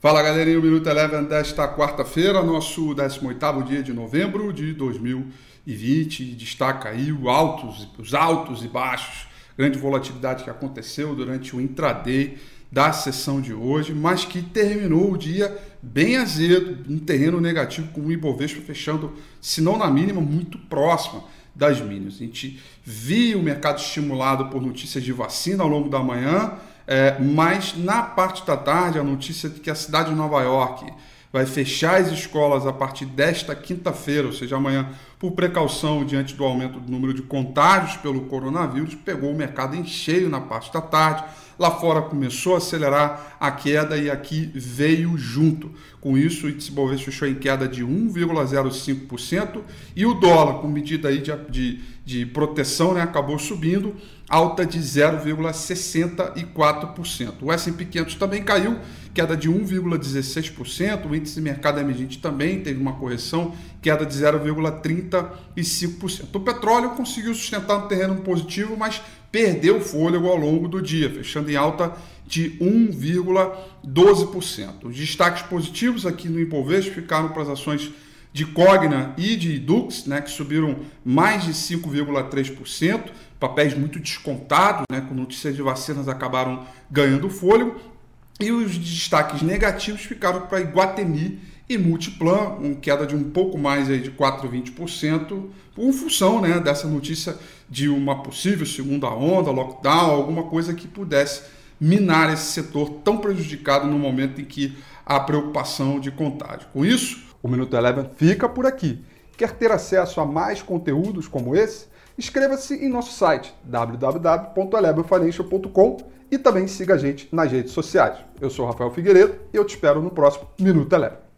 Fala galerinha, o Minuto Eleven desta quarta-feira, nosso 18º dia de novembro de 2020. Destaca aí os altos, os altos e baixos, grande volatilidade que aconteceu durante o intraday da sessão de hoje, mas que terminou o dia bem azedo, em terreno negativo, com o Ibovespa fechando, se não na mínima, muito próxima das mínimas. A gente viu o mercado estimulado por notícias de vacina ao longo da manhã, é, mas na parte da tarde, a notícia de que a cidade de Nova York vai fechar as escolas a partir desta quinta-feira, ou seja, amanhã, por precaução diante do aumento do número de contágios pelo coronavírus, pegou o mercado em cheio na parte da tarde. Lá fora começou a acelerar a queda e aqui veio junto. Com isso, o índice Bovespa fechou em queda de 1,05% e o dólar, com medida aí de, de, de proteção, né, acabou subindo, alta de 0,64%. O S&P 500 também caiu, queda de 1,16%. O índice de mercado emergente também teve uma correção, queda de 0,35%. O petróleo conseguiu sustentar no terreno positivo, mas perdeu fôlego ao longo do dia, fechando em alta de 1,12%. Os destaques positivos aqui no Ibovespa ficaram para as ações de Cogna e de Dux, né, que subiram mais de 5,3%, papéis muito descontados, né, com notícias de vacinas acabaram ganhando fôlego, e os destaques negativos ficaram para Iguatemi e Multiplan, com queda de um pouco mais aí de 4,20%, por função né, dessa notícia de uma possível segunda onda, lockdown, alguma coisa que pudesse minar esse setor tão prejudicado no momento em que há preocupação de contágio. Com isso, o Minuto Eleven fica por aqui. Quer ter acesso a mais conteúdos como esse? Inscreva-se em nosso site www.elevenfinancial.com e também siga a gente nas redes sociais. Eu sou Rafael Figueiredo e eu te espero no próximo Minuto Eleven.